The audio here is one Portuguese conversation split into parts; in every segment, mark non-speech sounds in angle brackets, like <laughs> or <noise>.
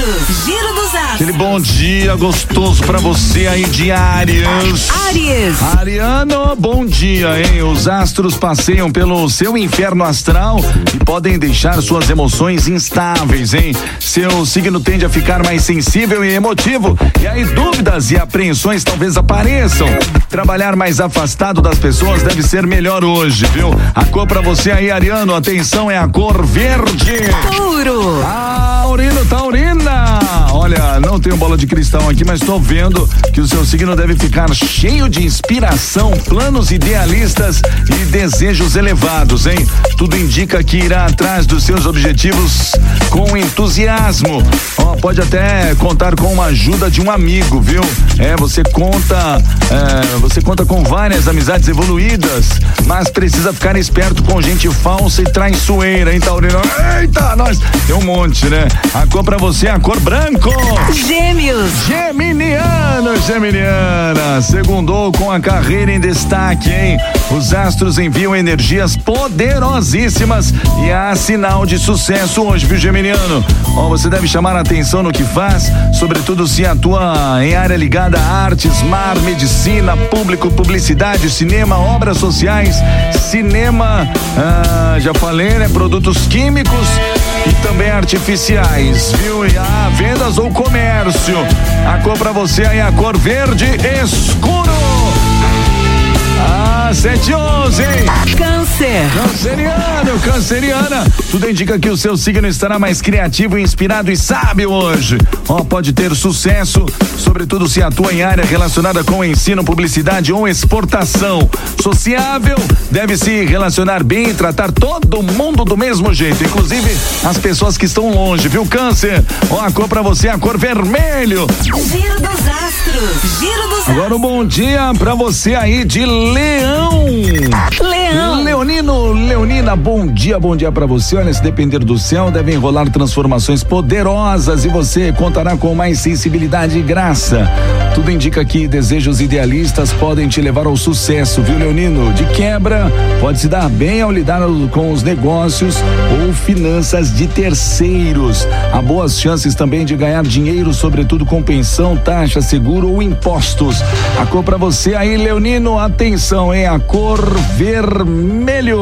Giro dos astros. Aquele bom dia gostoso pra você aí de. Áries. Ariano, bom dia, hein? Os astros passeiam pelo seu inferno astral e podem deixar suas emoções instáveis, hein? Seu signo tende a ficar mais sensível e emotivo. E aí, dúvidas e apreensões talvez apareçam. Trabalhar mais afastado das pessoas deve ser melhor hoje, viu? A cor pra você aí, Ariano, atenção, é a cor verde. Touro. Taurino, Taurina! Olha, não tenho bola de cristal aqui, mas estou vendo que o seu signo deve ficar cheio de inspiração, planos idealistas e desejos elevados, hein? Tudo indica que irá atrás dos seus objetivos com entusiasmo. Ó, pode até contar com uma ajuda de um amigo, viu? É, você conta, é, você conta com várias amizades evoluídas, mas precisa ficar esperto com gente falsa e traiçoeira, hein, Taurino? Eita, nós tem um monte, né? A cor pra você é a cor branco. Gêmeos. Geminiano, Geminiana, segundou com a carreira em destaque, hein? Os astros enviam energias poderosíssimas e há sinal de sucesso hoje, viu, Geminiano? Ó, você deve chamar a atenção no que faz, sobretudo se atua em área ligada a artes, mar, medicina, público, publicidade, cinema, obras sociais, cinema, ah, já falei, né? Produtos químicos e também artificiais, viu? E a vendas ou comércio. A cor pra você aí é a cor verde escuro. Ah, 711, hein? Câncer. Canceriano, canceriana. Tudo indica que o seu signo estará mais criativo, inspirado e sábio hoje. Ó, pode ter sucesso, sobretudo se atua em área relacionada com ensino, publicidade ou exportação. Sociável, deve se relacionar bem e tratar todo mundo do mesmo jeito, inclusive as pessoas que estão longe, viu? Câncer. Ó, a cor pra você é a cor vermelho. Giro dos astros. Giro dos Agora um bom dia pra você aí de Leão. Leão. Leonino, Leonina, bom dia, bom dia pra você. Olha, se depender do céu, devem rolar transformações poderosas e você contará com mais sensibilidade e graça. Tudo indica que desejos idealistas podem te levar ao sucesso, viu, Leonino? De quebra, pode se dar bem ao lidar com os negócios ou finanças de terceiros. Há boas chances também de ganhar dinheiro, sobretudo com pensão, taxa, seguro ou impostos. A cor pra você aí, Leonino, atenção, é a cor vermelho.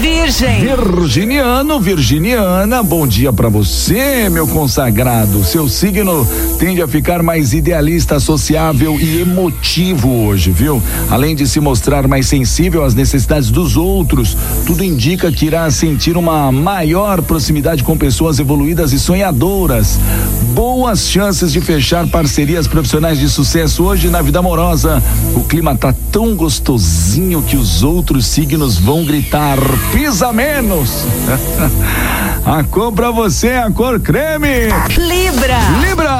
Virgem. Virginiano, Virginiana, bom dia pra você, meu consagrado. Seu signo tende a ficar mais idealista, sociável e emotivo hoje, viu? Além de se mostrar mais sensível às necessidades dos outros, tudo indica que irá sentir uma maior proximidade com pessoas evoluídas e sonhadoras. Boas chances de fechar parcerias profissionais de sucesso hoje na vida amorosa. O clima tá tão gostosinho que os outros signos vão gritar: pisa menos! <laughs> A cor pra você é a cor creme. Libra. Libra!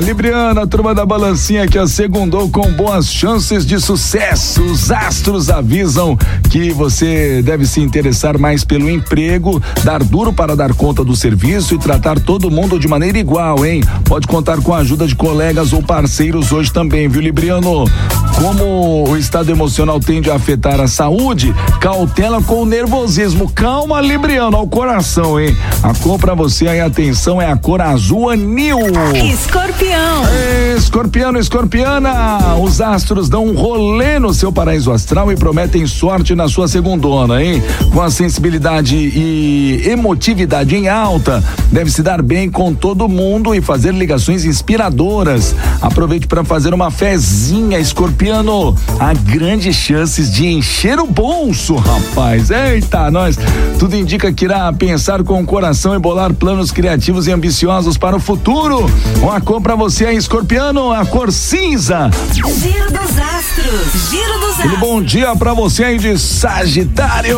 Libriana, turma da balancinha que a segundou com boas chances de sucesso. Os astros avisam que você deve se interessar mais pelo emprego, dar duro para dar conta do serviço e tratar todo mundo de maneira igual, hein? Pode contar com a ajuda de colegas ou parceiros hoje também, viu, Libriano? Como o estado emocional tende a afetar a saúde, cautela com o nervosismo. Calma, Libriano, ao coração, hein? A cor pra você aí, atenção, é a cor azul anil. Escorpião. Escorpiano, escorpiana, os astros dão um rolê no seu paraíso astral e prometem sorte na sua segundona, hein? Com a sensibilidade e emotividade em alta, deve se dar bem com todo mundo e fazer ligações inspiradoras. Aproveite para fazer uma fezinha, escorpiano. Há grandes chances de encher o bolso, rapaz. Eita, nós. Tudo indica que irá pensar com o coração e bolar planos criativos e ambiciosos para o futuro. Uma cor pra você aí, escorpiano, a cor cinza. Giro dos astros. Giro dos astros. bom dia pra você aí de Sagitário.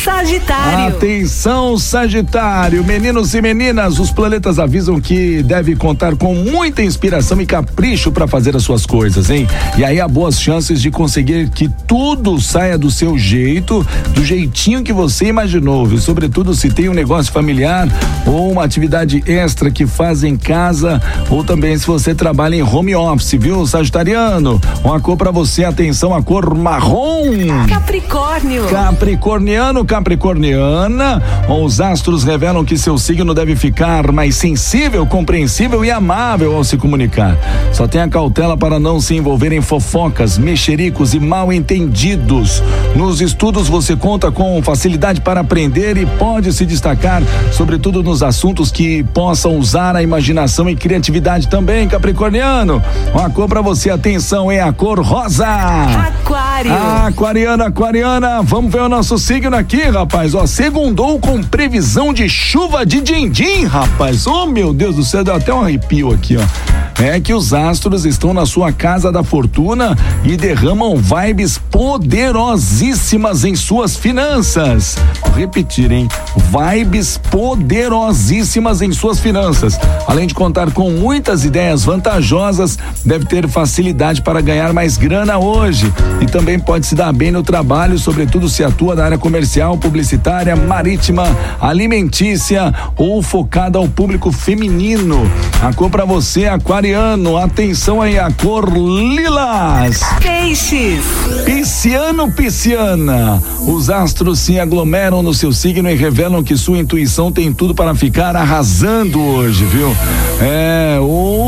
Sagitário. Atenção, Sagitário, meninos e meninas, os planetas avisam que deve contar com muita inspiração e capricho para fazer as suas coisas, hein? E aí há boas chances de conseguir que tudo saia do seu jeito, do jeitinho que você imaginou, viu? Sobretudo se tem um negócio familiar ou uma atividade extra que faz em casa ou também se você trabalha em home office, viu, Sagitariano? Uma cor para você, atenção, a cor marrom. Capricórnio. Capricorniano, Capricorniana, os astros revelam que seu signo deve ficar mais sensível, compreensível e amável ao se comunicar. Só tenha cautela para não se envolver em fofocas, mexericos e mal entendidos. Nos estudos você conta com facilidade para aprender e pode se destacar, sobretudo nos assuntos que possam usar a imaginação e criatividade também, Capricorniano. Uma cor para você, atenção, é a cor rosa. Aquário. Aquariana, aquariana, vamos ver o nosso signo aqui, rapaz. Ó, segundou com previsão de chuva de din-din, rapaz. Oh, meu Deus do céu, deu até um arrepio aqui, ó é que os astros estão na sua casa da fortuna e derramam vibes poderosíssimas em suas finanças. Vou repetir, hein? Vibes poderosíssimas em suas finanças. Além de contar com muitas ideias vantajosas, deve ter facilidade para ganhar mais grana hoje. E também pode se dar bem no trabalho, sobretudo se atua na área comercial, publicitária, marítima, alimentícia ou focada ao público feminino. A cor para você, Aquário Aquariano, atenção aí, a cor lilás. Peixes. Pisciano, pisciana. Os astros se aglomeram no seu signo e revelam que sua intuição tem tudo para ficar arrasando hoje, viu? É,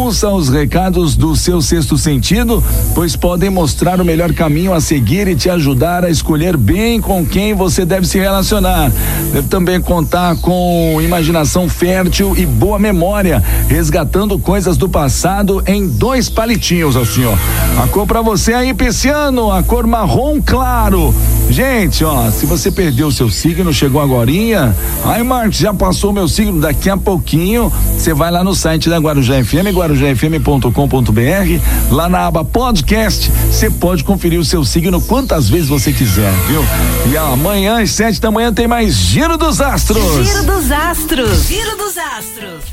ouça os recados do seu sexto sentido, pois podem mostrar o melhor caminho a seguir e te ajudar a escolher bem com quem você deve se relacionar. Deve também contar com imaginação fértil e boa memória, resgatando coisas do passado em dois palitinhos, assim, ó. A cor pra você aí, Pisciano, a cor marrom claro. Gente, ó, se você perdeu o seu signo, chegou agorinha, ai Marcos, já passou o meu signo, daqui a pouquinho, você vai lá no site da Guarujá FM, guarujafm.com.br, lá na aba podcast, você pode conferir o seu signo quantas vezes você quiser, viu? E amanhã às sete da manhã tem mais Giro dos Astros. Giro dos Astros. Giro dos Astros.